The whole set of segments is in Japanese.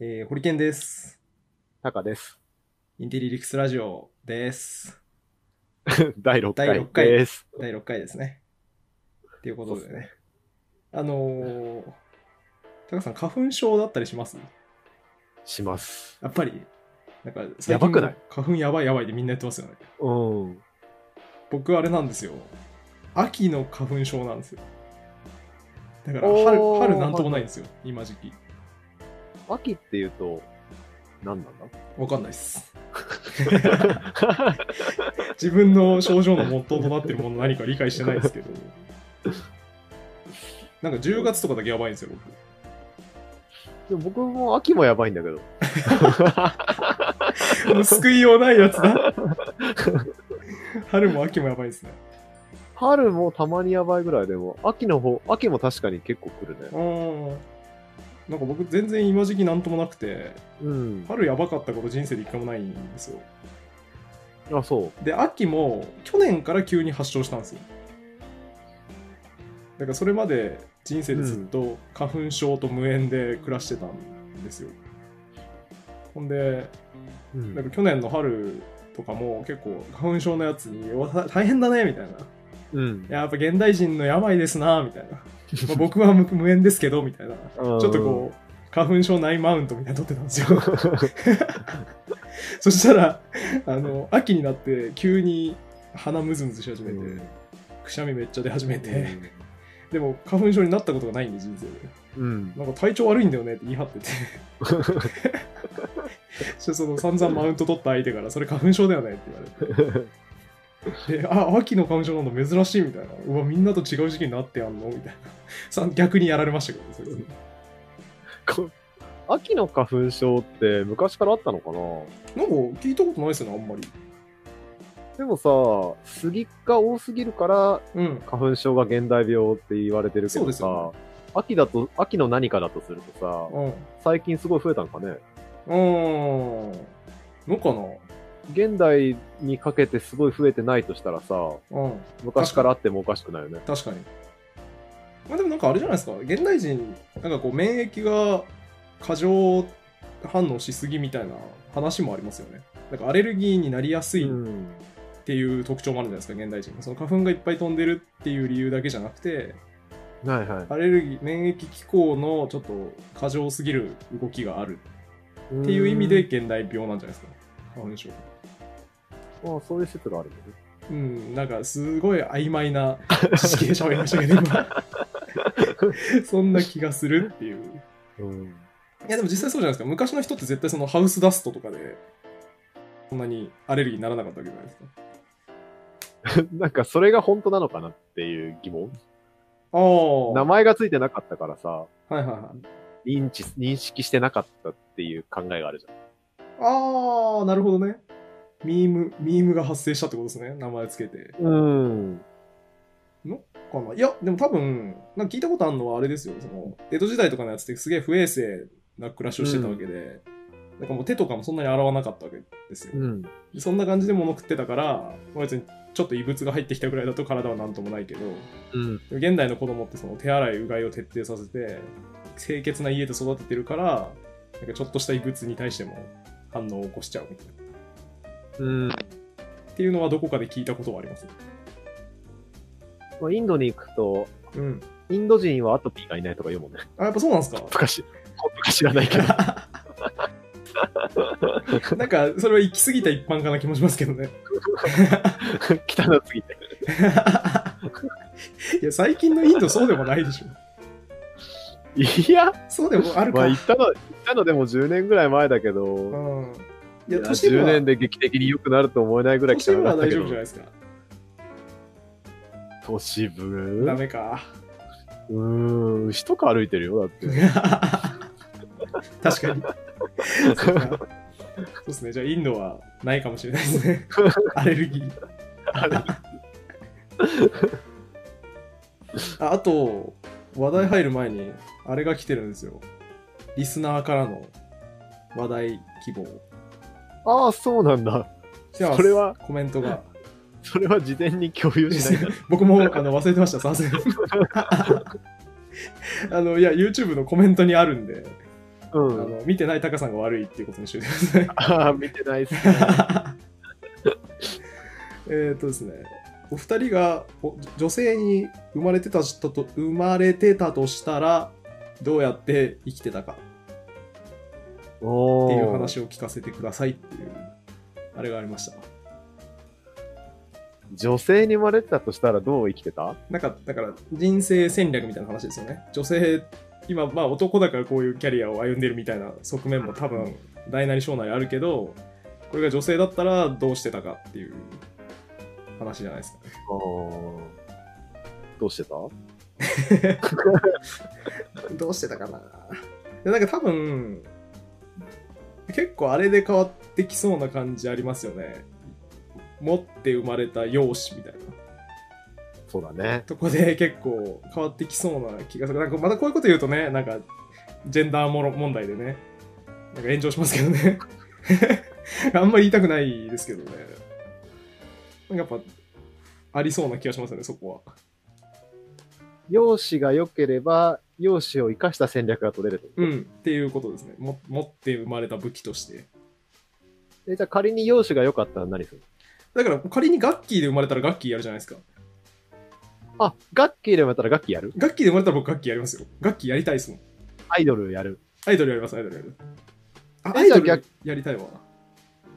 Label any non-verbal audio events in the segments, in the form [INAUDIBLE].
えー、ホリケンです。タカです。インテリリクスラジオです。[LAUGHS] 第6第回六回です。第6回ですね。っていうことでね。あのー、タカさん、花粉症だったりします？します。やっぱり、なんか、やばくない？花粉やばいやばいでみんなやってますよね。うん。僕、あれなんですよ。秋の花粉症なんですよ。だから春、春なんともないんですよ、今時期。秋っていうと、何なんわかんないっす。[LAUGHS] 自分の症状の元となってるもの何か理解してないですけど。[LAUGHS] なんか10月とかだけやばいんですよ、でも僕も秋もやばいんだけど。[LAUGHS] 救いようないやつだ。春も秋もやばいですね。春もたまにやばいぐらいでも、秋の方、秋も確かに結構来るね。うん。なんか僕全然今時期なんともなくて、うん。春やばかったこと人生で一回もないんですよ。あ、そう。で、秋も去年から急に発症したんですよ。だからそれまで人生でずっと花粉症と無縁で暮らしてたんですよ。ほんで、うんなんか去年の春とかも結構花粉症のやつに大変だねみたいな。うん。やっぱ現代人の病ですなみたいな。まあ僕は無 [LAUGHS] 無縁ですけどみたいな。ちちょっとこう、花粉症ないマウントみたいなの取ってたんですよ。[LAUGHS] そしたら、あの、秋になって急に鼻ムズムズし始めて、うんくしゃみめっちゃ出始めて、うんでも花粉症になったことがないんで、人生で。うん。なんか体調悪いんだよねって言い張ってて。[LAUGHS] そしてその散々マウント取った相手から、それ花粉症だよねって言われて。で、あ、秋の花粉症なんだ、珍しいみたいな。うわ、みんなと違う時期になってやんの？みたいな。[LAUGHS] さ逆にやられましたけどね、それ秋の花粉症って昔からあったのかな？なんか聞いたことないですよね、あんまり。でもさ、杉が多すぎるからうん。花粉症が現代病って言われてるけどさ、ですよ秋だと、秋の何かだとするとさ、うん。最近すごい増えたのかね？うーん。のかな？現代にかけてすごい増えてないとしたらさ、うん。昔からあってもおかしくないよね。確かに。まあでもなんかあれじゃないですか？現代人、なんかこう免疫が過剰反応しすぎみたいな話もありますよね。なんかアレルギーになりやすいっうん。ていう特徴もあるじゃないですか、現代人。その花粉がいっぱい飛んでるっていう理由だけじゃなくて、はいはい。アレルギー、免疫機構のちょっと過剰すぎる動きがあるっていう意味で現代病なんじゃないですか？花粉症。うん。ああそういう説があるんだね。うん、なんかすごい曖昧な知識で喋りましたけど、今。そんな気がするっていう。うん。いやでも実際そうじゃないですか。昔の人って絶対そのハウスダストとかで、そんなにアレルギーにならなかったわけじゃないですか。[LAUGHS] なんかそれが本当なのかなっていう疑問。ああ。名前がついてなかったからさ、はいはいはい。認知、認識してなかったっていう考えがあるじゃん。ああ、なるほどね。ミーム、ミームが発生したってことですね。名前つけて。うん。かな？いや、でも多分、なんか聞いたことあるのはあれですよ。その、江戸時代とかのやつってすげえ不衛生な暮らしをしてたわけで、なんかもう手とかもそんなに洗わなかったわけですよ。うん。でそんな感じで物食ってたから、まあ別にちょっと異物が入ってきたぐらいだと体はなんともないけど、うん。現代の子供ってその手洗いうがいを徹底させて、清潔な家で育ててるから、なんかちょっとした異物に対しても反応を起こしちゃうみたいな。うん。っていうのはどこかで聞いたことはあります？まあ、インドに行くと、うん。インド人はアトピーがいないとか言うもんね。あ、やっぱそうなんですか？昔、本当か知らないけど。[LAUGHS] なんか、それは行き過ぎた一般化な気もしますけどね。[LAUGHS] 汚すぎて。[LAUGHS] いや、最近のインドそうでもないでしょ。いや、そうでもあるか。まあ行ったの、行ったのでも10年ぐらい前だけど、うん。いいやや、都市部10は、年で劇的に良くなると思えないぐらい都市部は大汚かったけど丈夫じゃないですか。都市部？ダメか。うーん、牛とか歩いてるよ、だって。確かに。そうかそうですね。じゃあ、インドはないかもしれないですね。[LAUGHS] アレルギー。ああと、話題入る前に、あれが来てるんですよ。リスナーからの話題希望。ああ、そうなんだ。じゃあそれは、コメントが。[LAUGHS] それは事前に共有しない。[LAUGHS] 僕もあの忘れてました、さすがに。[LAUGHS] あの、いや、YouTube のコメントにあるんで、あうん。の見てないタカさんが悪いっていうことにしてください。ああ、見てないっすね。えっとですね、お二人がお女性に生まれてたと生まれてたとしたら、どうやって生きてたかっていう話を聞かせてくださいっていう、あれがありました。女性に生まれてたとしたらどう生きてた？なんか、だから人生戦略みたいな話ですよね。女性、今、まあ男だからこういうキャリアを歩んでるみたいな側面も多分、大なり小なりあるけど、これが女性だったらどうしてたかっていう話じゃないですかどうしてた？[LAUGHS] どうしてたかな？でなんか多分、結構あれで変わってきそうな感じありますよね。持って生まれた容姿みたいな。そうだね。とこで結構変わってきそうな気がする。なんかまたこういうこと言うとね、なんか、ジェンダーもろ問題でね、なんか炎上しますけどね。[LAUGHS] あんまり言いたくないですけどね。やっぱ、ありそうな気がしますよね、そこは。容姿が良ければ、容姿を生かした戦略が取れると。うん、っていうことですね。も持って生まれた武器として。えじゃあ仮に容姿が良かったら何する？だから仮にガッキーで生まれたらガッキーやるじゃないですか。あ、ガッキーでもやったらガッキーやる？ガッキーで生まれたら僕ガッキーやりますよ。ガッキーやりたいですもん。アイドルやる。アイドルやります、アイドルやる。あ、えアイドルやりたいわ。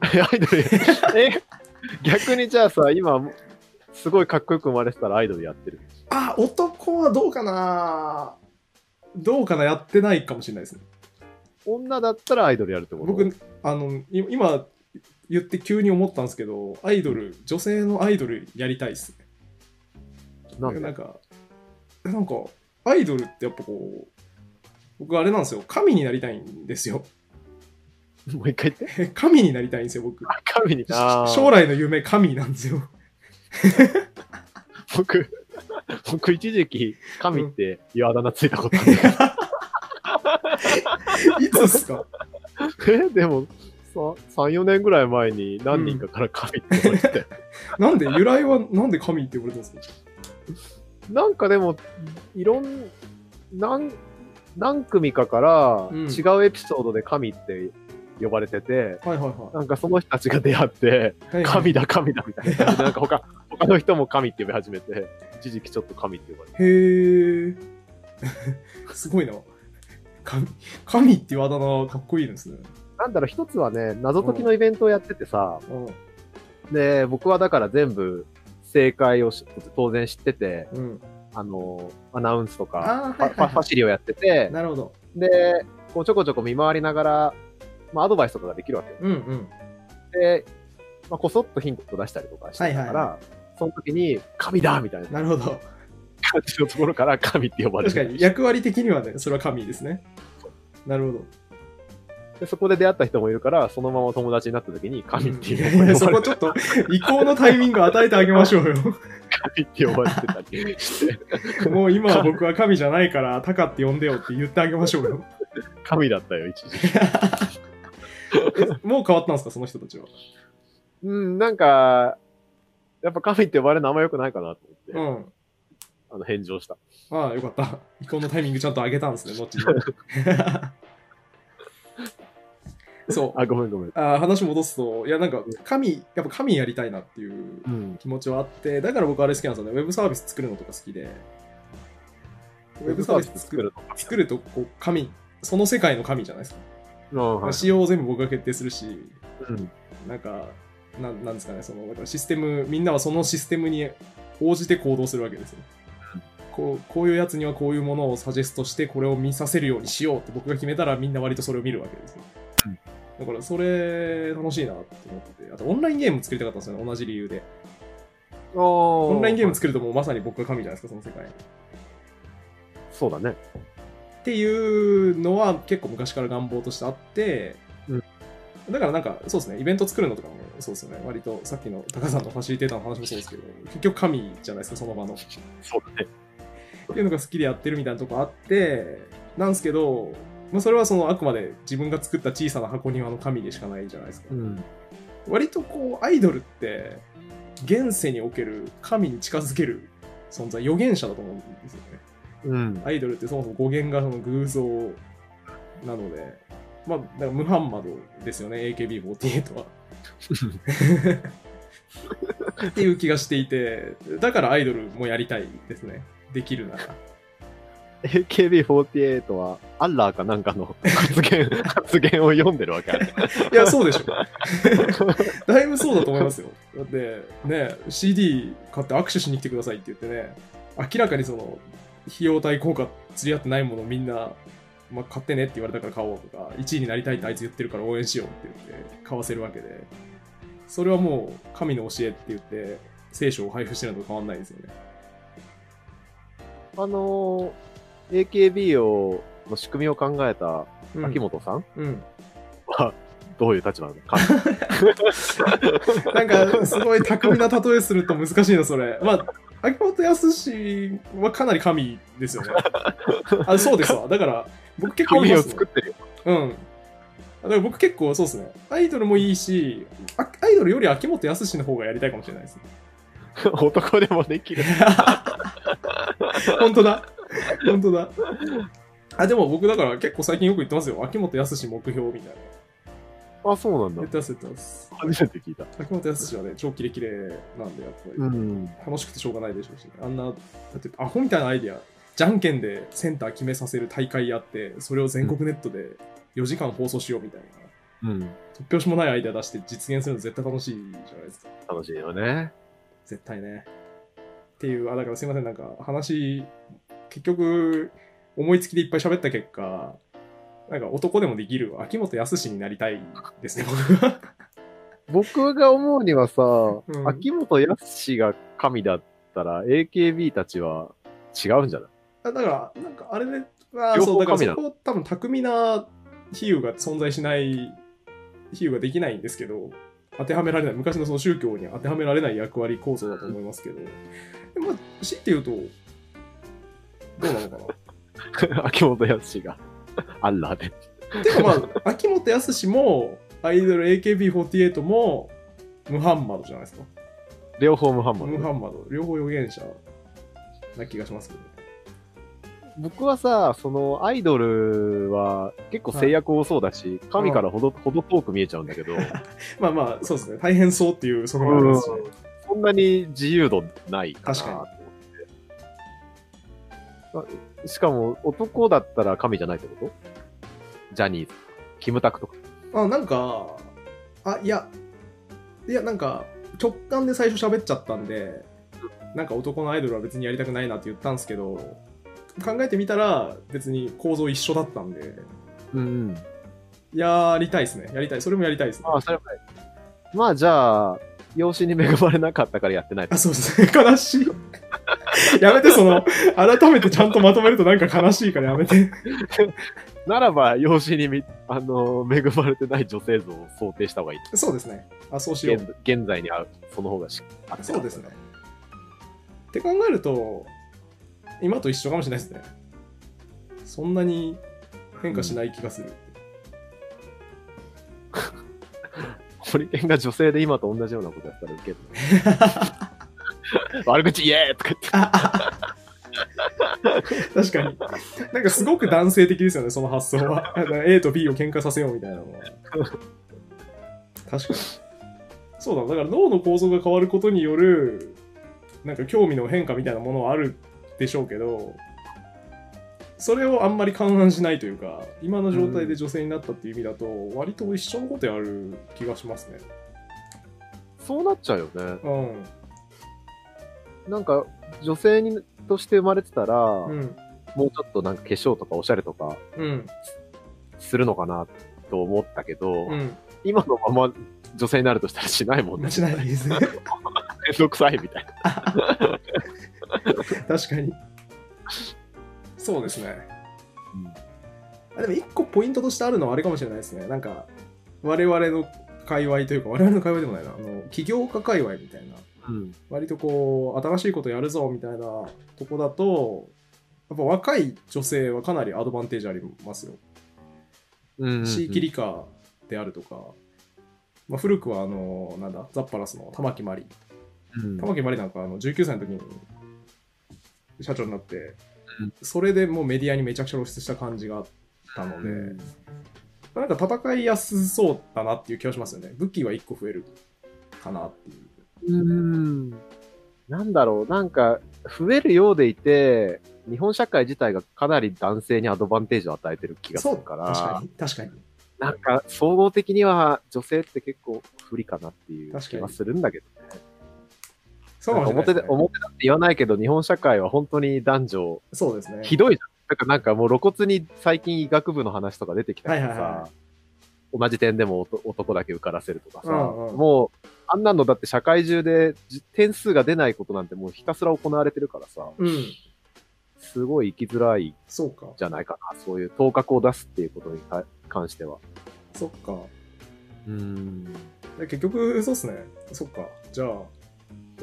[LAUGHS] アイドルやる。え？[LAUGHS] 逆にじゃあさ、今、すごいかっこよく生まれてたらアイドルやってる。あ、男はどうかな？どうかなやってないかもしれないですね。女だったらアイドルやるってこと？僕、あの、い今言って急に思ったんですけど、アイドル、女性のアイドルやりたいっすね。なんで？なんか、なんか、アイドルってやっぱこう、僕あれなんですよ、神になりたいんですよ。[LAUGHS] もう一回言って。[LAUGHS] 神になりたいんですよ、僕。神に。将来の夢、神なんですよ。[LAUGHS] 僕、僕一時期、神っていうあだ名ついたことある。いつっすか？えでも、さ3、4年ぐらい前に何人かから神って言われて、なんで、由来はなんで神って呼ばれてるんですか？なんかでも、いろん、何、何組かからうん違うエピソードで神って呼ばれてて、はいはいはなんかその人たちが出会って。神だ神だみたいな [LAUGHS] なんか他、他の人も神って呼び始めて、一時期ちょっと神って呼ばれて。へえ。[LAUGHS] すごいな。神、神っていうあだ名かっこいいですね。なんだろう、一つはね、謎解きのイベントをやっててさ、うん。で、僕はだから全部正解をし当然知ってて、うん。あの、アナウンスとか、はいはいはいファシリをやってて、なるほど。で、こうちょこちょこ見回りながら、まあアドバイスとかができるわけよ。うんうん。で、まあ、こそっとヒントを出したりとかしてたから、はいはその時に、神だみたいななるほど。感じのところから [LAUGHS] 神って呼ばれて確かに、役割的にはね、それは神ですね。なるほど。でそこで出会った人もいるから、そのまま友達になった時に神っていいうやいやそこちょっと、移行のタイミング与えてあげましょうよ。神って呼ばれてたりして、もう今は僕は神じゃないから、タカって呼んでよって言ってあげましょうよ。神だったよ、一時 [LAUGHS] [LAUGHS] もう変わったんですか、その人たちは？うん、なんか、やっぱ神って呼ばれるのあんま良くないかなとう思って、ん。あの、返上した。ああ、よかった。移行のタイミングちゃんと上げたんですね、[LAUGHS] 後に。[LAUGHS] そう。あ、ごめんごめん。あー話戻すと、いや、なんか、神、やっぱ神やりたいなっていううん。気持ちはあって、だから僕あれ好きなんですよね。ウェブサービス作るのとか好きで。ウェブサービス作るの？作ると、こう、神、その世界の神じゃないですか。うん、はい。仕様を全部僕が決定するし、うん。なんか、なんなんですかね、その、だからシステム、みんなはそのシステムに応じて行動するわけですよ。こうこういうやつにはこういうものをサジェストして、これを見させるようにしようって僕が決めたら、みんな割とそれを見るわけですよ。うんだから、それ、楽しいなって思ってて、あと、オンラインゲーム作りたかったんですよね、同じ理由で。オオンラインゲーム作るともうまさに僕が神じゃないですか、その世界に。そうだね。っていうのは結構昔から願望としてあって、うん。だからなんかそうですねイベント作るのとかもそうですよね。割とさっきの高さんのファシリテーターの話もそうですけど結局神じゃないですかその場の。っそうだね。ていうのが好きでやってるみたいなとこあってなんですけど、まあ、それはそのあくまで自分が作った小さな箱庭の神でしかないじゃないですか、うん。割とこうアイドルって現世における神に近づける存在預言者だと思うんですよねうん。アイドルってそもそも語源がその偶像なので、まあ、だからムハンマドですよね、AKB48 は。っていう気がしていて、だからアイドルもやりたいですね。できるなら。AKB48 は、アッラーかなんかの [LAUGHS] 発言、[LAUGHS] 発言を読んでるわけある。いや、そうでしょ。だいぶそうだと思いますよ。だって、ね、CD 買って握手しに来てくださいって言ってね、明らかにその、費用対効果釣り合ってないものをみんな、まあ、買ってねって言われたから買おうとか、1位になりたいってあいつ言ってるから応援しようって言って買わせるわけで、それはもう神の教えって言って、聖書を配布してるのと変わんないですよね。あのー、AKB を、の仕組みを考えたうん秋元さんうん。は、どういう立場なのか。[LAUGHS] なんか、すごい巧みな例えすると難しいな、それ。まあ、秋元康はかなり神ですよね。[LAUGHS] あ、そうですわ。だから、僕結構言い紙をます作ってるよ。うん。だから僕結構そうですね。アイドルもいいし、あアイドルより秋元康の方がやりたいかもしれないですね。[LAUGHS] 男でもできる。[LAUGHS] 本当だ。本当だ。あ、でも僕だから結構最近よく言ってますよ。秋元康目標みたいな。あ、そうなんだ言っ。てます、言ってます。初めて聞いた。秋元康はね、超キレキレなんで、やっぱり。うん。楽しくてしょうがないでしょうし、あんな、だってアホみたいなアイディア、じゃんけんでセンター決めさせる大会やって、それを全国ネットで4時間放送しようみたいな、うん。突拍子もないアイデア出して実現するの絶対楽しいじゃないですか。楽しいよね。絶対ね。っていう、あ、だからすいません、なんか話、結局、思いつきでいっぱい喋った結果、なんか男でもできる秋元康になりたいですね、僕は。僕が思うにはさ、ん秋元康が神だったら AKB たちは違うんじゃない？あだから、なんかあれね、あそう、だからそこ多分巧みな比喩が存在しない、比喩ができないんですけど、当てはめられない、昔のその宗教に当てはめられない役割構造だと思いますけど、でもまあ、強いて言うと、どうなのかな？[LAUGHS] 秋元康が。アッラーで。てかまあ、秋元康も、アイドル AKB48 も、ムハンマドじゃないですか。両方ムハンマド。ムハンマド、両方預言者な気がしますけど。僕はさ、そのアイドルは結構制約多そうだし、神からほど、ほど遠く見えちゃうんだけど、[LAUGHS] まあまあ、そうですね。大変そうっていう側面ありますしね。そんなに自由度ないかな確かにと思ってあしかも男だったら神じゃないってこと？ジャニーズ、キムタクとか。あ、なんか、あ、いや、いや、なんか、直感で最初喋っちゃったんで、なんか男のアイドルは別にやりたくないなって言ったんですけど、考えてみたら別に構造一緒だったんで、うんうん。やりたいですね。やりたい。それもやりたいですね。あ、それはない。まあじゃあ、養子に恵まれなかったからやってない。あ、そうですね。[LAUGHS] 悲しい。[LAUGHS] やめて、その、改めてちゃんとまとめるとなんか悲しいからやめて。[LAUGHS] ならば、養子にみ、あの、恵まれてない女性像を想定した方がいい。そうですね。あ、そうしよう。現現在に合う、その方がしあそうですね。って考えると、今と一緒かもしれないですね。そんなに変化しない気がする。ホリケンが女性で今と同じようなことやったらウケる、ね。[LAUGHS] 悪口言えとか言って。確かに。なんかすごく男性的ですよね、その発想は。A と B を喧嘩させようみたいなのは。確かに。そうだ、だから脳の構造が変わることによる、なんか興味の変化みたいなものはあるでしょうけど、それをあんまり勘案しないというか、今の状態で女性になったっていう意味だと、割と一緒のことやる気がしますね。そうなっちゃうよね。うん。なんか、女性にとして生まれてたら、うん。もうちょっとなんか化粧とかおしゃれとかうん。するのかなと思ったけど、うん。今のまま女性になるとしたらしないもんね。しないですね。めんどくさいみたいな。[LAUGHS] 確かに。そうですね。うんあでも一個ポイントとしてあるのはあれかもしれないですね。なんか、我々の界隈というか、我々の界隈でもないな、あの、起業家界隈みたいな、うん。割とこう、新しいことやるぞみたいなとこだと、やっぱ若い女性はかなりアドバンテージありますよ。うん。地域理科であるとか、まあ、古くはあの、なんだ、ザッパラスの玉木まり。うん玉木まりなんかあの19歳の時に社長になって、うんそれでもうメディアにめちゃくちゃ露出した感じがあったので、うんなんか戦いやすそうだなっていう気がしますよね。武器は1個増えるかなっていう。うーん。なんだろう、なんか、増えるようでいて、日本社会自体がかなり男性にアドバンテージを与えてる気がするか、確からに。確かに。なんか、総合的には女性って結構不利かなっていう気はするんだけどね。そうです、ね。表で、表だって言わないけど、日本社会は本当に男女、そうですね。ひどいじゃん。だからなんかもう露骨に最近医学部の話とか出てきたけどさ、はいはいは同じ点でも男男だけ受からせるとかさ、うんうんもう、あんなのだって社会中でじ点数が出ないことなんてもうひたすら行われてるからさ、うん。すごい生きづらいそうか。じゃないかな。そういう頭角を出すっていうことにか関しては。そっか。うん。で結局、そうっすね。そっか。じゃあ、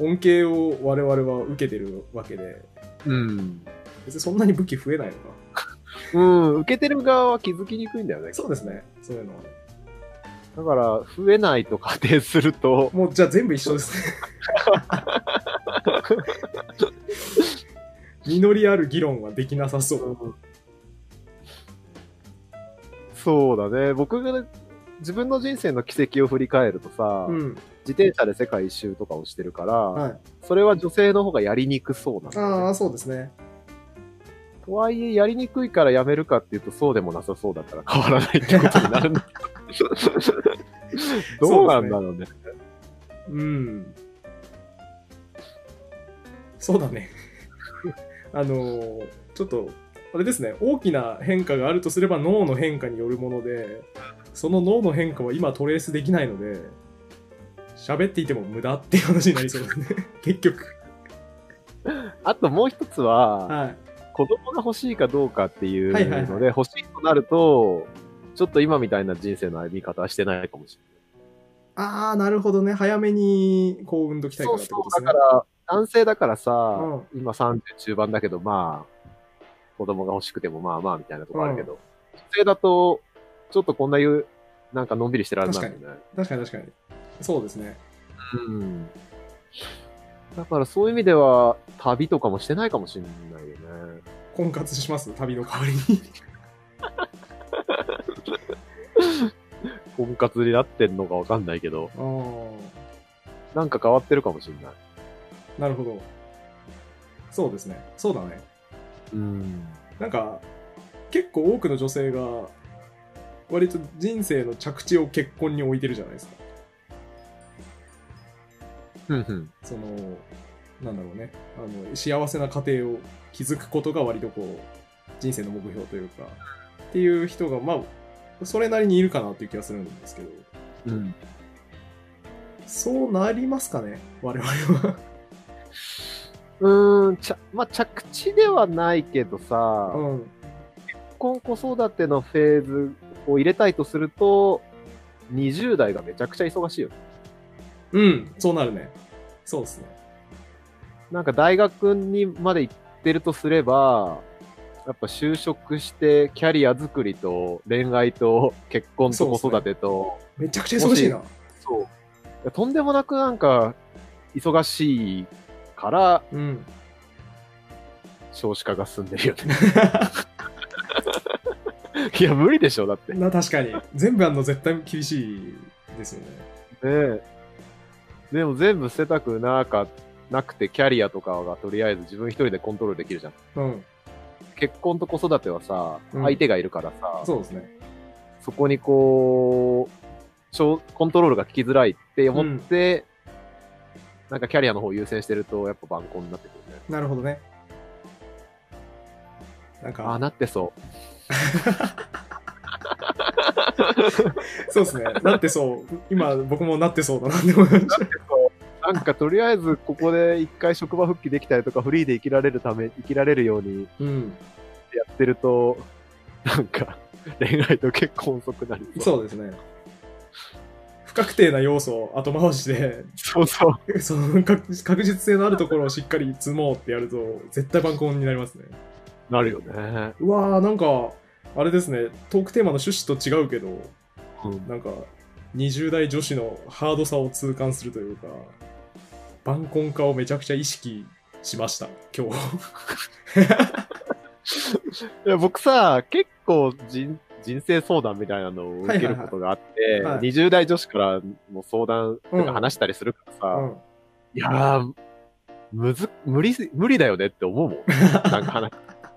恩恵を我々は受けてるわけで、うん。別にそんなに武器増えないのか。[LAUGHS] うん。受けてる側は気づきにくいんだよね。そうですね。そういうのは。だから、増えないと仮定すると、もう、じゃあ全部一緒ですね。[LAUGHS] 実りある議論はできなさそう。そうだね。僕が自分の人生の軌跡を振り返るとさ、うん。自転車で世界一周とかをしてるから、はい。それは女性の方がやりにくそうなんだよねああ、そうですね。とはいえ、やりにくいからやめるかっていうと、そうでもなさそうだから変わらないってことになるんだけど。どうなんだろうね。うん。そうだね。[LAUGHS] あのーちょっと、あれですね、大きな変化があるとすれば脳の変化によるもので、その脳の変化は今トレースできないので、喋っていても無駄っていう話になりそうですね。[LAUGHS] 結局。あともう一つは、はい。子供が欲しいかどうかっていうはいはいはいので、欲しいとなると、ちょっと今みたいな人生の歩み方はしてないかもしああ、なるほどね。早めにこう産んどきたれないい。からってことですね。だから、男性だからさ、う今30中盤だけど、まあ、子供が欲しくてもまあまあみたいなとこあるけど、女性だと、ちょっとこんな言う、なんかのんびりしてられないよね。確かに確かに。そうですね。うん。だからそういう意味では、旅とかもしてないかもしれないよね。婚活します？旅の代わりに。[LAUGHS] [LAUGHS] 婚活になってんのかわかんないけど、ああ。なんか変わってるかもしれない。なるほど。そうですね。そうだね。うん。なんか、結構多くの女性が、割と人生の着地を結婚に置いてるじゃないですか。ふんふん。その、なんだろうね。あの、幸せな家庭を築くことが割とこう、人生の目標というか、っていう人が、まあ、それなりにいるかなっていう気がするんですけど、うん。そうなりますかね？我々は。[LAUGHS] うーん、ちゃ、まあ、着地ではないけどさ、うん。結婚子育てのフェーズを入れたいとすると、20代がめちゃくちゃ忙しいよね。うん、そうなるね。そうですね。なんか大学にまで行ってるとすれば、やっぱ就職してキャリア作りと恋愛と結婚と子育てと、めちゃくちゃ忙しいな。そう,、とんでもなくなんか忙しいからうん。少子化が進んでるよね。[LAUGHS] いや、無理でしょ、だって。ねな、確かに。全部あんの絶対厳しいですよね。え。でも全部捨てたくなか、なくて、キャリアとかがとりあえず自分一人でコントロールできるじゃん。うん。結婚と子育てはさ、うん相手がいるからさ、そうですね。そこにこう、コントロールが効きづらいって思って、なんかキャリアの方を優先してると、やっぱ晩婚になってくるね。なるほどね。なんああ、か、なってそう。[LAUGHS] そうですね。なってそう。今、僕もなってそうだなって思いました。なんかとりあえずここで一回職場復帰できたりとかフリーで生きられるため、生きられるようにうん。やってると、なんか恋愛と結婚遅くなりそう。そうですね。不確定な要素を後回しで、そうそう。その確確実性のあるところをしっかり積もうってやると、絶対晩婚になりますね。なるよね。うわー、なんか、あれですね、トークテーマの趣旨と違うけど、うん。なんか、20代女子のハードさを痛感するというか、晩婚化をめちゃくちゃ意識しました、今日。[LAUGHS] いや僕さ、結構人人生相談みたいなのを受けることがあって、はいはいはい20代女子からも相談とうんか話したりするからさ、うん。いやー、むず、無理す、無理だよねって思うもん。[LAUGHS] なんか話。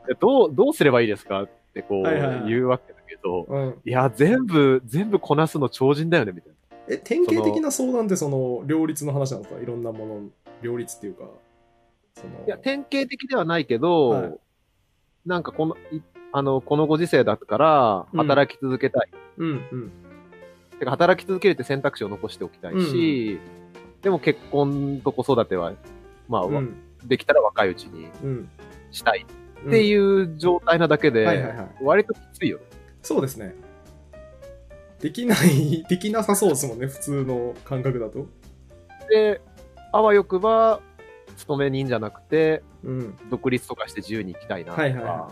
でどう、どうすればいいですか？ってこうはいはいはい言うわけだけど、うん。いや、全部、全部こなすの超人だよね、みたいな。え、典型的な相談ってその、両立の話なんですか？いろんなもの、両立っていうか、その、いや、典型的ではないけど、はいなんかこの、いあの、このご時世だから、うん働き続けたい。うんうん。てか、働き続けるって選択肢を残しておきたいし、でも結婚と子育ては、まあ、うん。できたら若いうちにうん。したいっていう状態なだけで、はいはいはい。割ときついよね。そうですね。できない、[LAUGHS] できなさそうですもんね、普通の感覚だと。で、あわよくば、勤め人じゃなくて、うん。独立とかして自由に生きたいなとか、はいはいは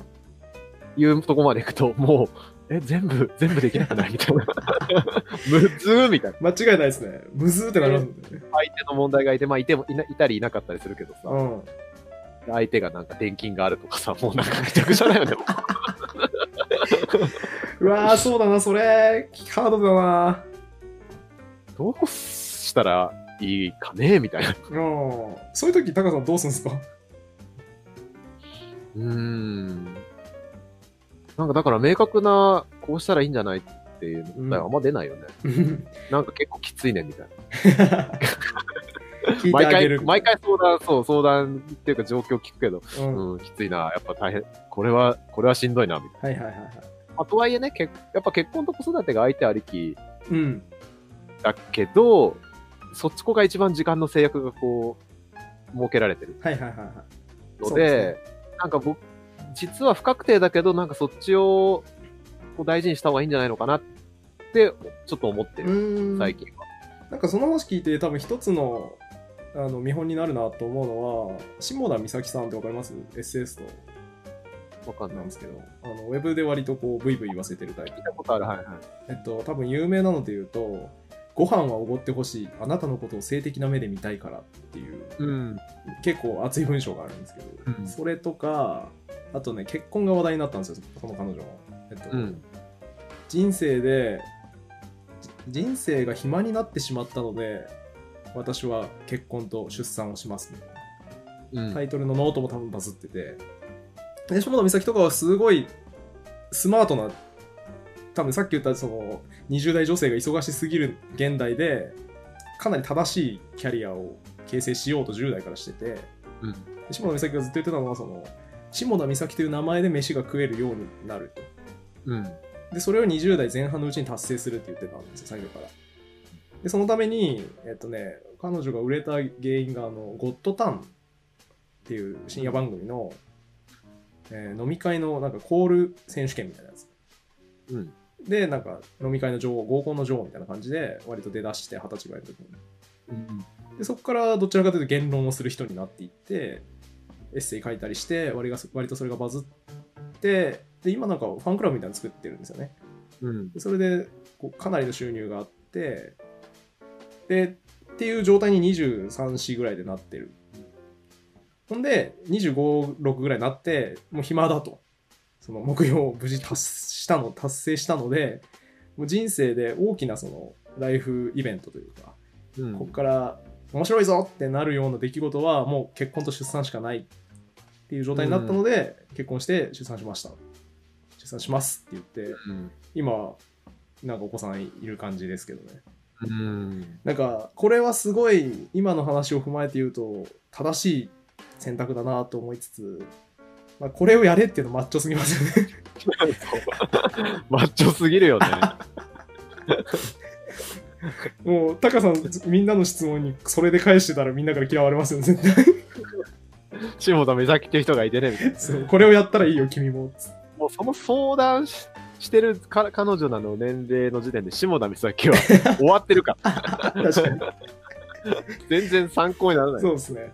いうとこまで行くと、もう、え、全部、全部できなくないみたいな。むずーみたいな。間違いないですね。むずーってなるね。相手の問題がいて、まあ、いてもいな、いたりいなかったりするけどさ、うん。相手がなんか転勤があるとかさ、もうなんかめちゃくちゃだよね。[LAUGHS] うわー、そうだな、それ、ハードだな。どうしたらいいかねみたいな。うん。そういう時、タカさんどうするんですか？うーん。なんかだから明確な、こうしたらいいんじゃないっていうあんま出ないよね。[LAUGHS] なんか結構きついね、みたいな。[LAUGHS] 毎回。毎回相談、そう、相談っていうか状況聞くけど、うん。うん、きついな、やっぱ大変、これは、これはしんどいな、みたいはいはいはいはい。な。まあ、とはいえね、けやっぱ結婚と子育てが相手ありきうん。だけど、そっちこが一番時間の制約がこう、設けられてるはいはいはいはい。のそうでで、なんか僕、実は不確定だけど、なんかそっちをこう大事にした方がいいんじゃないのかなって、ちょっと思ってうる、ーん。最近は。なんかその話聞いて多分一つのあの見本になるなと思うのは下田美咲さんってわかります ?SS となん。ですけどあのウェブで割とこうブイブイ言わせてるタイプ聞いたことある、はいはい。えっと多分有名なので言うとご飯はおごってほしいあなたのことを性的な目で見たいからっていううん。結構熱い文章があるんですけど、うんそれとかあとね結婚が話題になったんですよその彼女の、えっとうん。人生でじ人生が暇になってしまったので私は結婚と出産をしますみたいなうん。タイトルのノートも多分バズっててで下田美咲とかはすごいスマートな多分さっき言ったその20代女性が忙しすぎる現代でかなり正しいキャリアを形成しようと10代からしててうん。で下田美咲がずっと言ってたのはその下田美咲という名前で飯が食えるようになるとうん。で、それを20代前半のうちに達成するって言ってたんですよ、最初から。で、そのために、えっとね、彼女が売れた原因が、あの、ゴッドタンっていう深夜番組の、えー飲み会のなんかコール選手権みたいなやつ。うん。で、なんか飲み会の女王、合コンの女王みたいな感じで、割と出だして、二十歳ぐらいの時に。うん。で、そこからどちらかというと言論をする人になっていって、エッセイ書いたりして、割が割とそれがバズって、で、今なんかファンクラブみたいなの作ってるんですよね。うん。でそれでこうかなりの収入があってでっていう状態に23、4ぐらいでなってるほんで25、6ぐらいになってもう暇だとその目標を無事達したの達成したのでもう人生で大きなそのライフイベントというかうん。ここから面白いぞってなるような出来事はもう結婚と出産しかないっていう状態になったので、結婚して出産しました出産しますって言ってうん。今なんかお子さんいる感じですけどねうん。なんかこれはすごい今の話を踏まえて言うと正しい選択だなと思いつつ、まあ、これをやれっていうのマッチョすぎますよね [LAUGHS] マッチョすぎるよね。[LAUGHS] もうタカさんみんなの質問にそれで返してたらみんなから嫌われますよね絶対下田美咲っていう人がいてね、みたいな。そうこれをやったらいいよ君ももうその相談ししてるか彼女なの年齢の時点で下田美咲は終わってるから。[LAUGHS] 確かに全然参考にならない。そうですね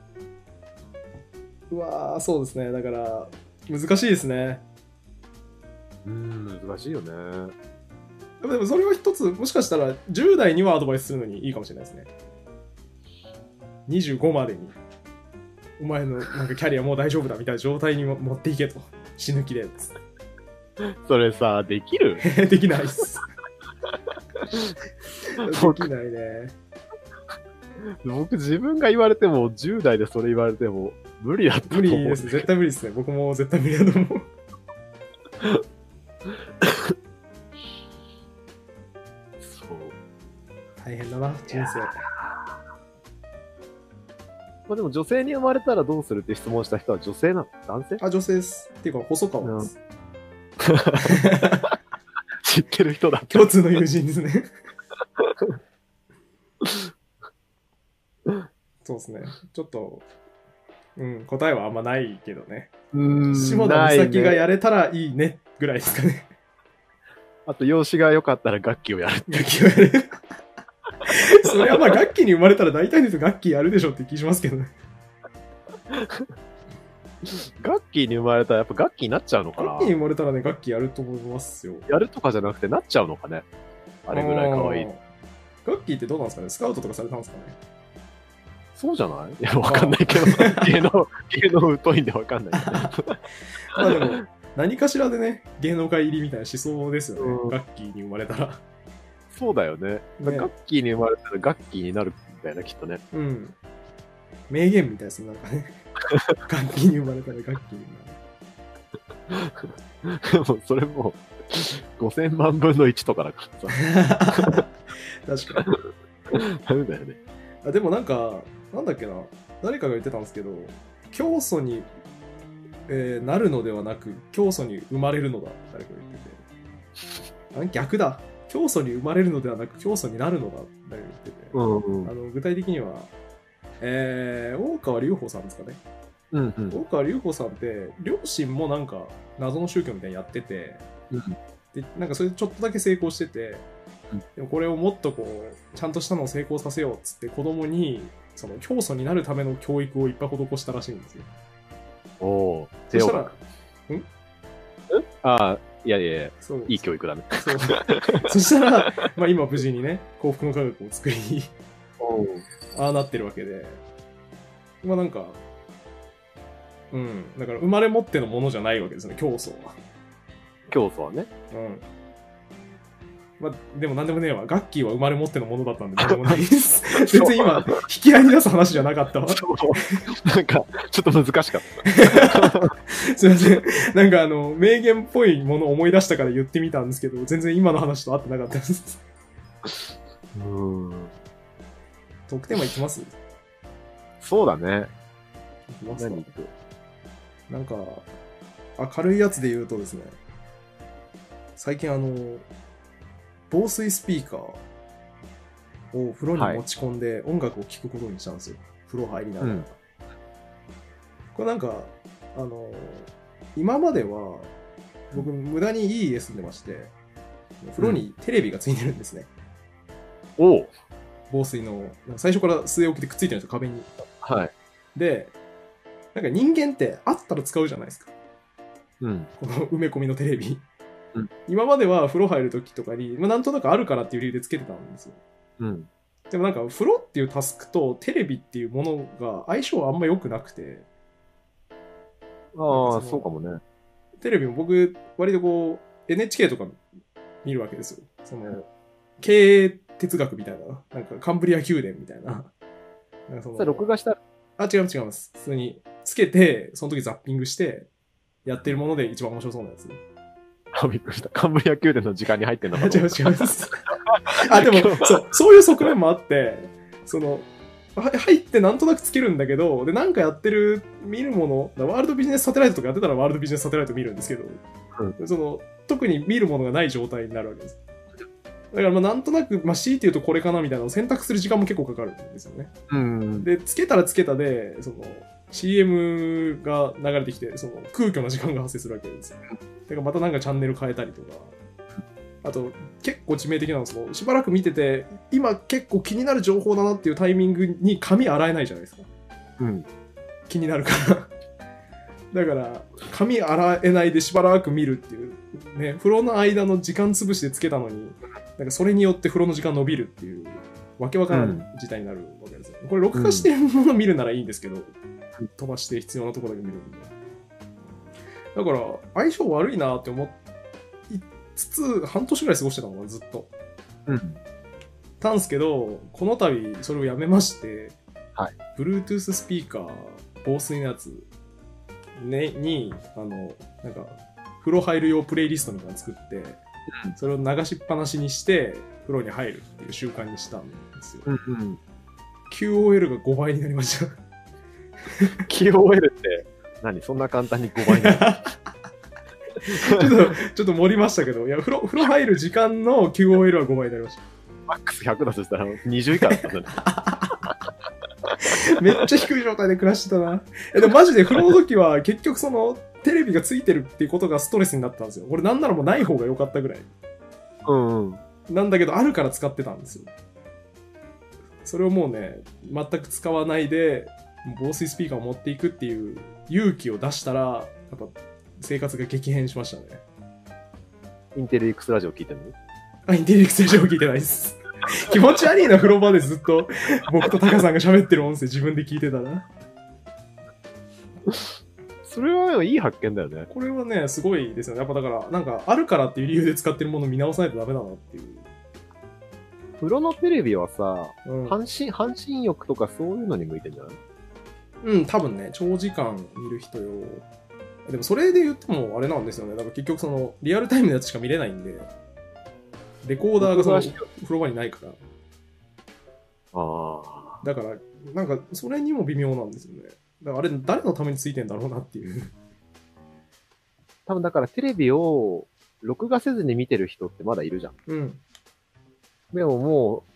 うわーそうですね。だから難しいですね。うん、難しいよね。でもそれは一つもしかしたら10代にはアドバイスするのにいいかもしれないですね。25までに。お前のなんかキャリアもう大丈夫だみたいな状態にも持っていけと。死ぬ気で。それさ、できる？[LAUGHS] できないっす。できないね。僕自分が言われても、10代でそれ言われても、無理だったと無。理です。絶対無理ですね。僕も絶対無理だと思う。そう。大変だな、人生。まあでも女性に生まれたらどうするって質問した人は女性なの男性？あ、女性です。っていうか、細川です。知ってる人だ。共通の友人ですね。[LAUGHS] そうですね。ちょっと、うん、答えはあんまないけどね。うん下田美咲がやれたらいいねぐらいですかね。あと、容姿が良かったら楽器をやる。楽器をやる。それはまあ楽器に生まれたら大体の人楽器やるでしょって気しますけどね。楽器に生まれたらやっぱ楽器になっちゃうのかな楽器に生まれたらね、楽器やると思いますよ。やるとかじゃなくてなっちゃうのかねあれぐらい可愛い。楽器ってどうなんですかね？スカウトとかされたんですかね？そうじゃない？[LAUGHS] いや、わかんないけど、[LAUGHS] 芸能、芸能疎いんでわかんないけど。[LAUGHS] まあでも、何かしらでね、芸能界入りみたいなしそうですよね。うん楽器に生まれたら。そうだよね。ね楽器に生まれたら楽器になるみたいな、きっとね。うん。名言みたいですね、なんかね。楽器に生まれたら楽器になる。もうそれもう、5000万分の1とかだからさ。確かに。ダメだよね。あでもなんか、なんだっけな、誰かが言ってたんですけど、教祖に、えーなるのではなく、教祖に生まれるのだ、誰かが言ってて。あ逆だ。教祖に生まれるのではなく、教祖になるのだ、誰かが言ってて。うんうんあ。の具体的には、えー、大川隆法さんですかね。うんうん。大川隆法さんって、両親もなんか謎の宗教みたいにやってて、うんでなんかそれでちょっとだけ成功してて、うんでもこれをもっとこうちゃんとしたのを成功させようっつって子供にその教祖になるための教育をいっぱい施したらしいんですよ。おお。そしたら、ああ、いやいやいや、そういい教育だね。そう [LAUGHS] そしたら、まあ、今無事にね幸福の科学を作りああなってるわけでまあなんかうんだから生まれ持ってのものじゃないわけですね教祖は。教祖はね。うん。まあ、でもなんでもねえわ。ガッキーは生まれ持ってのものだったんで、なんでもないです？[LAUGHS] 全然今、引き合いに出す話じゃなかったわ。すそうなんか、ちょっと難しかった。[LAUGHS] いません。なんかあの、名言っぽいものを思い出したから言ってみたんですけど、全然今の話と合ってなかったです。うん。トークテーマいきます？いそうだね。きますか何？なんか、明るいやつで言うとですね、最近あの、防水スピーカーを風呂に持ち込んで音楽を聴くことにしたんですよ。風呂入りながら。うんこれなんか、あの、今までは、僕、無駄にいい家住んでまして、風呂にテレビがついてるんですね。おお防水の。最初から据え置きでくっついてるんですよ、壁に。はい。で、なんか人間ってあったら使うじゃないですか。うん。この埋め込みのテレビ。うん今までは風呂入るときとかに、まあ、なんとなくあるからっていう理由でつけてたんですよ。うん。でもなんか風呂っていうタスクとテレビっていうものが相性あんま良くなくて、ああ、そうかもね。テレビも僕、割とこう、NHK とか見るわけですよ。その、経営哲学みたいな、なんかカンブリア宮殿みたいな。なんかその録画したら、あ、違う違います。普通につけて、その時ザッピングして、やってるもので一番面白そうなやつ。[LAUGHS] あ、びっくりした。カンブリア宮殿の時間に入ってんのあ [LAUGHS] 違う違います。[LAUGHS] あ、でも、そう、そういう側面もあって、その、は入ってなんとなくつけるんだけど、で、なんかやってる、見るもの、ワールドビジネスサテライトとかやってたらワールドビジネスサテライト見るんですけど、その、特に見るものがない状態になるわけです。だから、まあ、なんとなく、まあ、強いて言うとこれかなみたいなのを選択する時間も結構かかるんですよね。うん。で、つけたらつけたで、その、CM が流れてきて、その空虚な時間が発生するわけですよ。だからまたなんかチャンネル変えたりとか。あと、結構致命的なのは、その、しばらく見てて、今結構気になる情報だなっていうタイミングに髪洗えないじゃないですか。うん。気になるから。だから、髪洗えないでしばらく見るっていう、ね、風呂の間の時間潰しでつけたのに、なんかそれによって風呂の時間伸びるっていう、わけわからない事態になるわけですよ。これ、録画してるものを見るならいいんですけど、飛ばして必要なところだけ見るんで。だから、相性悪いなって思っつつ半年ぐらい過ごしてたのかな、ずっと。うん。たんすけど、この度それをやめまして、はい。Bluetooth スピーカー、防水のやつ、ね、に、あの、なんか、風呂入る用プレイリストみたいなの作って、それを流しっぱなしにして、風呂に入るっていう習慣にしたんですよ。うんうん。QOL が5倍になりました。[LAUGHS] QOL って何？そんな簡単に5倍に？な [LAUGHS] るちょっと、ちょっと盛りましたけど、いや、風呂、風呂入る時間の QOL は5倍になりました。マックス100だとしたら20以下だったね。[LAUGHS] めっちゃ低い状態で暮らしてたな。え、でもマジで風呂の時は結局その、テレビがついてるっていうことがストレスになったんですよ。俺なんならもうない方が良かったぐらい。うんうん。なんだけど、あるから使ってたんですよ。それをもうね、全く使わないで、防水スピーカーを持っていくっていう勇気を出したら、やっぱ生活が激変しましたね。インテリ X ラジオ聞いてるの？あ、インテリックスラジオ聞いてないです。[LAUGHS] 気持ち悪いな、風呂場でずっと [LAUGHS] 僕とタカさんが喋ってる音声自分で聞いてたら。それはいい発見だよね。これはね、すごいですよね。やっぱだから、なんか、あるからっていう理由で使ってるものを見直さないとダメだなっていう。風呂のテレビはさ、うん、半身、半身浴とかそういうのに向いてんじゃない？うん、多分ね、長時間見る人よ。でもそれで言ってもあれなんですよね。だから結局その、リアルタイムのやつしか見れないんで、レコーダーがその録画風呂場にないから。ああ。だから、なんか、それにも微妙なんですよね。だからあれ、誰のためについてんだろうなっていう。多分だからテレビを録画せずに見てる人ってまだいるじゃん。うん。でももう、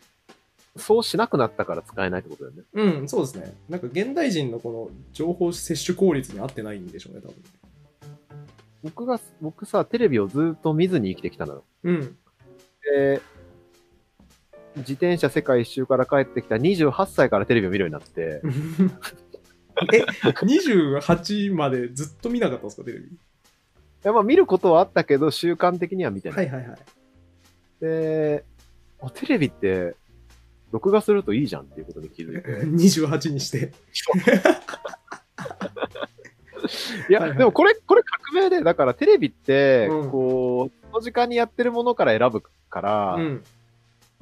そうしなくなったから使えないってことだよね。うん、そうですね。なんか現代人のこの情報摂取効率に合ってないんでしょうね、多分。僕が、僕さ、テレビをずっと見ずに生きてきたのよ。うん。で、自転車世界一周から帰ってきた28歳からテレビを見るようになって、[LAUGHS] え、28までずっと見なかったんですか、テレビ？いやまあ見ることはあったけど、習慣的には見てない。はいはいはい。で、あ、テレビって、録画するといいじゃんっていうことに気づいて。28にして。いや、はいはいでもこれ、これ革命で、だからテレビって、うんこう、その時間にやってるものから選ぶから、うん。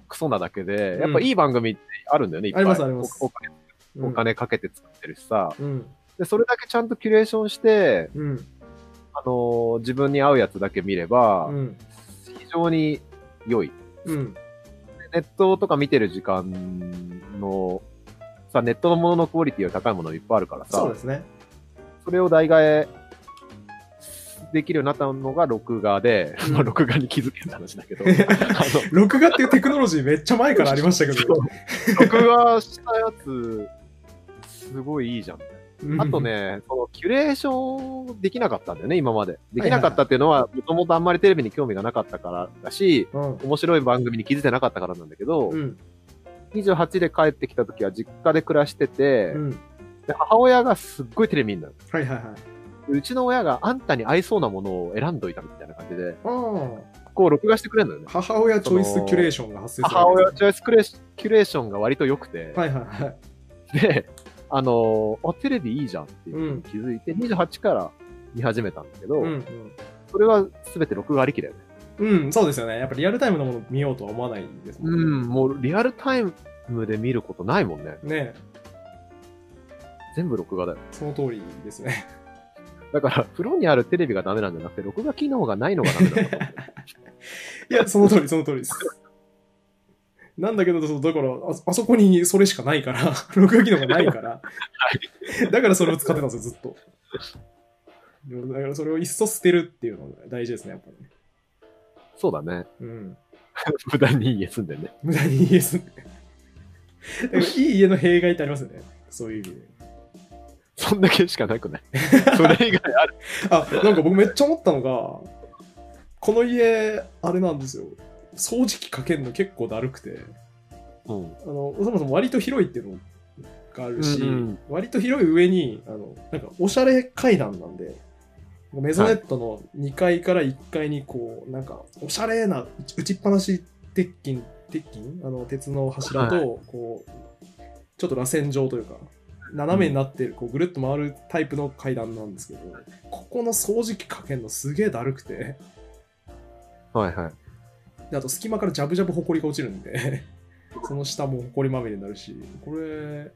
クソなだけで、うんやっぱいい番組ってあるんだよね、いっぱい。ありますありますおお金お金かけて作ってるしさ、うん。で、それだけちゃんとキュレーションして、うん。あのー自分に合うやつだけ見れば、うん。非常に良い。うん。でネットとか見てる時間の、さ、ネットのもののクオリティが高いものいっぱいあるからさ、そうですね。それを代替えできるようになったのが録画で、うんまあ録画に気づけた話だけど、[LAUGHS] 録画っていうテクノロジーめっちゃ前からありましたけど。録画したやつ、すごいいいじゃんあと。ね、[LAUGHS] そのキュレーションできなかったんだよね、今まで。できなかったっていうのは、もともとあんまりテレビに興味がなかったからだし、うん。面白い番組に気づいてなかったからなんだけど、うん。28で帰ってきた時は実家で暮らしてて、うん。で母親がすっごいテレビ見るのよ。はいはいはい。うちの親があんたに合いそうなものを選んどいたみたいな感じで、あこう録画してくれるのよねあ。。母親チョイスキュレーションが発生する母親チョイスクレーキュレーションが割と良くて、はいはいはい。で、あのーあ、テレビいいじゃんっていうのに気づいて、28から見始めたんだけど、うんそれは全て録画ありきだよね。うん。うん、そうですよね。やっぱリアルタイムのものを見ようとは思わないですもんね。うん、もうリアルタイムで見ることないもんね。ね全部録画だよ。その通りですね。だから、風呂にあるテレビがダメなんじゃなくて、録画機能がないのがダメだと思う。[LAUGHS] いや、その通り、その通りです。なんだけど、そうだからあ、あそこにそれしかないから、[LAUGHS] 録画機能がないから、だからそれを使ってたんですよ、ずっと。だからそれをいっそ捨てるっていうのが大事ですね、やっぱりね。そうだね。うん。[LAUGHS] 無駄に家住んでね。無駄に家住んで。だからいい家の弊害ってありますよね。そういう意味で。そんだけしかなくない？[LAUGHS] それ以外ある？あ、なんか僕めっちゃ思ったのが、この家、あれなんですよ。掃除機かけるの結構だるくて。うん。あのそもそも割と広いっていうのがあるし、うんうん割と広い上にあのなんかおしゃれ階段なんでメゾネットの2階から1階にこうなんかおしゃれな打ちっぱなし鉄筋鉄筋？あの鉄の柱と、はいこうちょっと螺旋状というか斜めになってる、こうぐるっと回るタイプの階段なんですけどここの掃除機かけるのすげえだるくてはいはい。であと隙間からジャブジャブホコリが落ちるんで [LAUGHS] その下もホコリまみれになるしこれ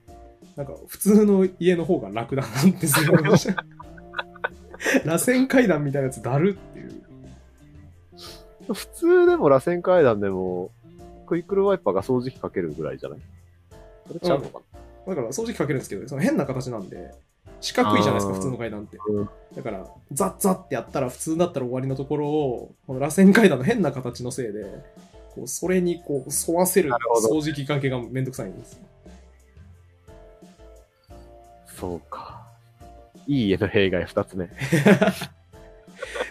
なんか普通の家の方が楽だなってすごい思いました。[LAUGHS] 螺旋階段みたいなやつだるっていう。普通でも螺旋階段でも、クイックルワイパーが掃除機かけるぐらいじゃない？それちゃうのかだから掃除機かけるんですけどその変な形なんで四角いじゃないですか普通の階段ってうんだからザッザッってやったら普通だったら終わりのところをこの螺旋階段の変な形のせいでこうそれにこう沿わせる掃除機関係がめんどくさいんですそうか。いい家の弊害二つ目。で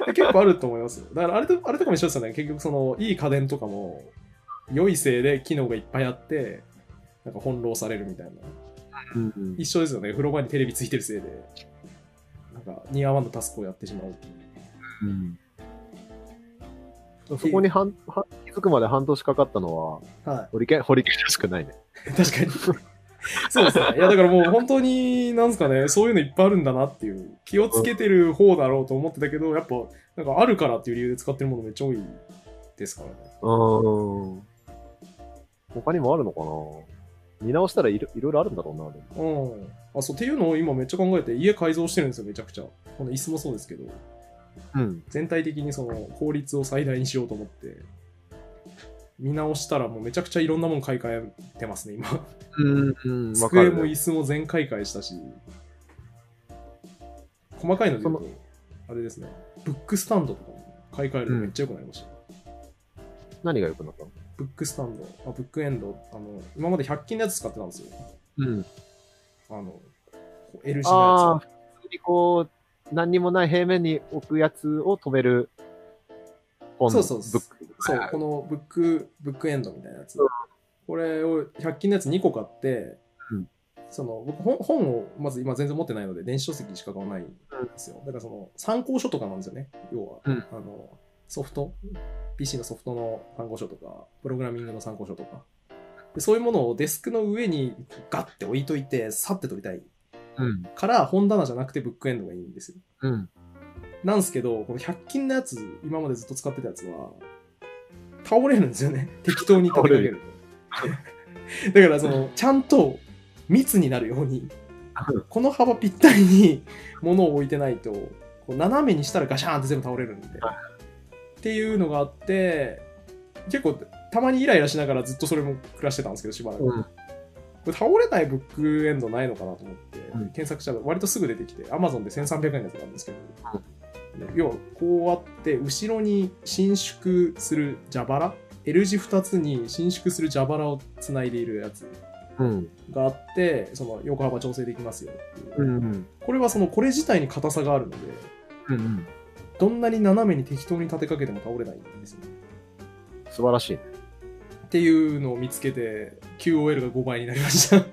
[LAUGHS] 結構あると思いますよ。だからあれとあれとかも一緒ですよね。結局そのいい家電とかも良いせいで機能がいっぱいあって、なんか翻弄されるみたいな。うんうん一緒ですよね。風呂場にテレビついてるせいで、なんか似合わぬタスクをやってしまう。うん。そこに半は気づくまで半年かかったのは、はホリケン、ホリケンらしくないね。い。[LAUGHS] 確かに。そうですね。いや、だからもう本当に、なんですかね、そういうのいっぱいあるんだなっていう、気をつけてる方だろうと思ってたけど、やっぱ、なんかあるからっていう理由で使ってるものめっちゃ多いですからね。うーん。他にもあるのかな見直したらいろいろあるんだろうな、でも。うん。あ、そう、っていうのを今めっちゃ考えて、家改造してるんですよ、めちゃくちゃ。この椅子もそうですけど、うん。全体的にその効率を最大にしようと思って、見直したらもうめちゃくちゃいろんなもの買い替えてますね、今。うん、うん、机。も椅子も全買い替えしたし、細かいので言うと、あれですね、ブックスタンドとかも買い替えるのめっちゃ良くなりました。何が良くなったの？ブックスタンド、あブックエンド、あの、今まで100均のやつ使ってたんですよ。うん。あの、L 字あのやあ、普通にこう、何にもない平面に置くやつを止める本そうそうそう。そうはい、このブック、ブックエンドみたいなやつうん。これを100均のやつ2個買って、うんその僕本本をまず今全然持ってないので電子書籍しか買わないんですよ。だからその参考書とかなんですよね。要は、うんあのソフト、PC のソフトの参考書とか、プログラミングの参考書とか。でそういうものをデスクの上にガッて置いといて、さって取りたいうん。から本棚じゃなくてブックエンドがいいんですよ。うん。なんですけど、この100均のやつ、今までずっと使ってたやつは、倒れるんですよね。[LAUGHS] 適当に立てかけると。だから、その、ちゃんと密になるように、この幅ぴったりに物を置いてないと、こう斜めにしたらガシャーンって全部倒れるんで。っていうのがあって、結構、たまにイライラしながらずっとそれも暮らしてたんですけど、しばらく。うん。これ倒れないブックエンドないのかなと思って、うん検索したら割とすぐ出てきて、Amazon で1300円のやつなんですけど、で要はこうあって、後ろに伸縮する蛇腹 ?L 字2つに伸縮する蛇腹をつないでいるやつうん。があって、その横幅調整できますよっていう。うん。これはそのこれ自体に硬さがあるので、うん。どんなに斜めに適当に立てかけても倒れないんですよ。素晴らしいね。っていうのを見つけて、QOL が5倍になりました。[LAUGHS]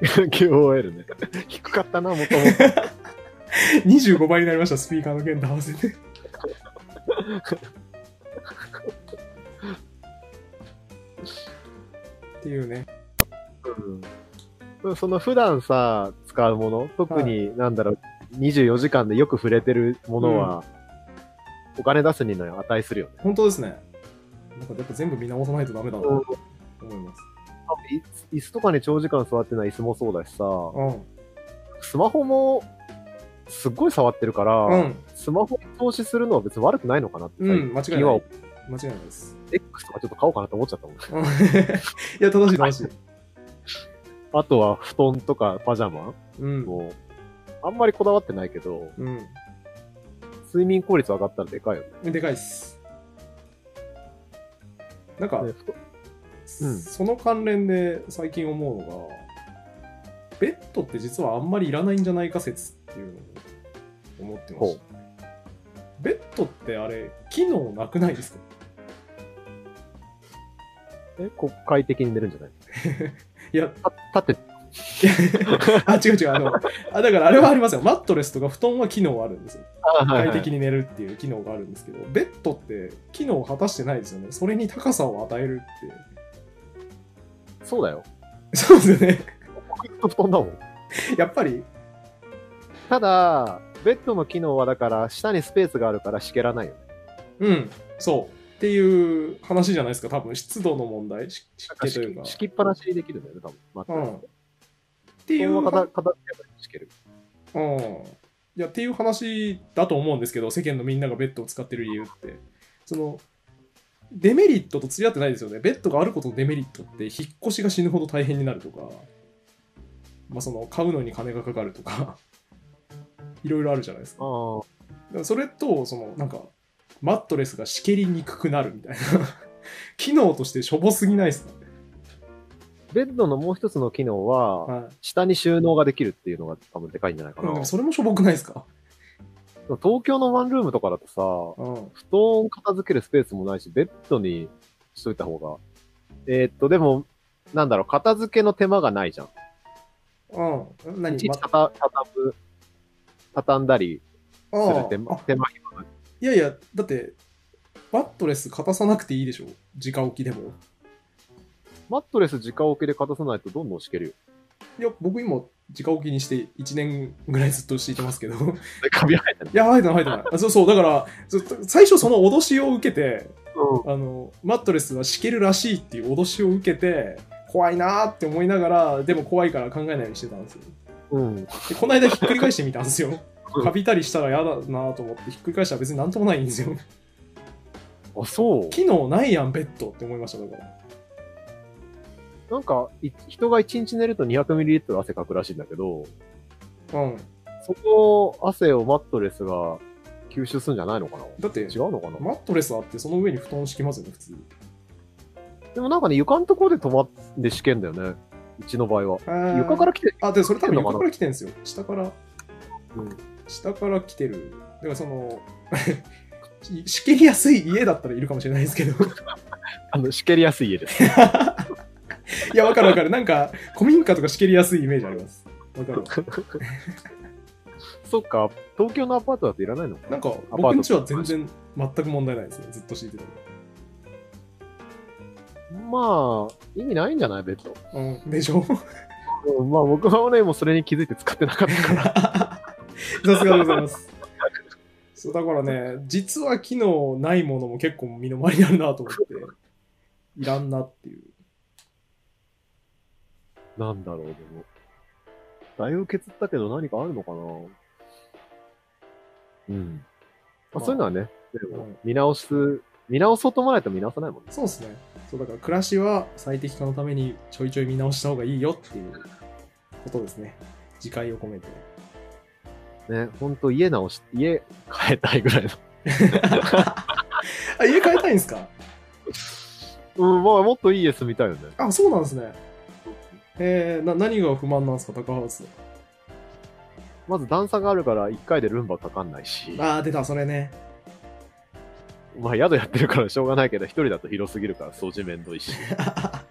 QOL ね。低かったな、もともと。[LAUGHS] 25倍になりました、スピーカーの弦と合わせて。っていうね。うん。その普段さ、使うもの、特になんだろう、24時間でよく触れてるものは、お金出すにの値するよね。本当ですね。なんかやっぱ全部見直さないとダメだなと思います。い椅子とかに長時間座ってない椅子もそうだしさ、うん。スマホも、すっごい触ってるから、うん。スマホに投資するのは別に悪くないのかなって、うん、間違いない。間違いないです。X とかちょっと買おうかなと思っちゃったもん。うん [LAUGHS] いや、正しい正しい。[LAUGHS] あとは布団とかパジャマうん。も、あんまりこだわってないけど、うん。睡眠効率上がったらでかいよね。でかいっす。なんか、ねうんその関連で最近思うのが、ベッドって実はあんまりいらないんじゃないか説っていうのを思ってました。ベッドってあれ、機能なくないですか？え、国会的に寝るんじゃない？[LAUGHS] いや、た立って、[LAUGHS] あ、違う違う、あの、あ、だからあれはありますよ。マットレスとか布団は機能あるんですよ。快適に寝るっていう機能があるんですけど、ベッドって機能を果たしてないですよね。それに高さを与えるって。そうだよ。そうですよね。布団だもん。[LAUGHS] やっぱり、ただ、ベッドの機能はだから、下にスペースがあるからしけらないよね。うん、そう。っていう話じゃないですか、多分湿度の問題、し湿気というか。敷きっぱなしにできるんだよね、多分。うん。っていうける。うん。いや、っていう話だと思うんですけど、世間のみんながベッドを使ってる理由って。その、デメリットと釣り合ってないですよね。ベッドがあることのデメリットって、引っ越しが死ぬほど大変になるとか、まあ、その、買うのに金がかかるとか、いろいろあるじゃないですか。あそれと、その、なんか、マットレスがしけりにくくなるみたいな。機能としてしょぼすぎないですか？ベッドのもう一つの機能は、はい。下に収納ができるっていうのが多分でかいんじゃないかな。うんでもそれもしょぼくないですか？東京のワンルームとかだとさ、うん。布団片付けるスペースもないし、ベッドにしといた方が。えーっと、でも、なんだろう、片付けの手間がないじゃん。うん。何？いちいちまたた畳む、畳んだりすある手間あ手間暇がいやいや、だって、マットレス片さなくていいでしょ？直置きでも。マットレス直置きで片さないとどんどん敷けるよ。いや、僕今、直置きにして1年ぐらいずっとしていてますけど。カビ生えてる。や、入ってない、入ってないあ。そうそう、だから、最初その脅しを受けて、うん。あの、マットレスは敷けるらしいっていう脅しを受けて、怖いなーって思いながら、でも怖いから考えないようにしてたんですよ。うん。で、この間ひっくり返してみたんですよ。カビたりしたら嫌だなと思ってひっくり返したら別になんともないんですよ。あ、そう。機能ないやん、ベッドって思いました、だから。なんか、い人が1日寝ると 200ml 汗かくらしいんだけど、うん。その汗をマットレスが吸収するんじゃないのかな？だって、違うのかな？マットレスあってその上に布団敷きますよね、普通。でもなんかね、床のところで止まって試験だよね。うちの場合は。床から来てる？あ、で、それ多分床から来てるんですよ。下から、うん。下から来てる。だからその、[LAUGHS] しけりやすい家だったらいるかもしれないですけど。[LAUGHS] あの、しけりやすい家です。[LAUGHS] [LAUGHS] いや、わかるわかる。なんか、古民家とかしけりやすいイメージあります。わかるわ。[LAUGHS] そっか、東京のアパートだといらないのかなんか、アパート僕んちは全然、全く問題ないですね。ずっと敷いてたまあ、意味ないんじゃない？ベッド。の。うん、でしょ？うんまあ僕はね、もうそれに気づいて使ってなかったから。[LAUGHS] さすがでございます。そうだからね、実は機能ないものも結構身の回りにあるなと思って、いらんなっていう。なんだろう、でも。だいぶ削ったけど何かあるのかな？うん。まあ、まあそういうのはね、でもうん見直す、見直そうと思わないと見直さないもんね。そうですね。そうだから暮らしは最適化のためにちょいちょい見直した方がいいよっていうことですね。自戒を込めて。ね、ほんと家直し、家変えたいぐらいの。[LAUGHS] あ、家変えたいんですか？うん、まあもっといい家住みたいよね。あ、そうなんですね。えー、な何が不満なんですか、高ハウス。まず段差があるから1回でルンバかかんないし。あー、出た、それね。まあ宿やってるからしょうがないけど、一人だと広すぎるから掃除めんどいし。[LAUGHS]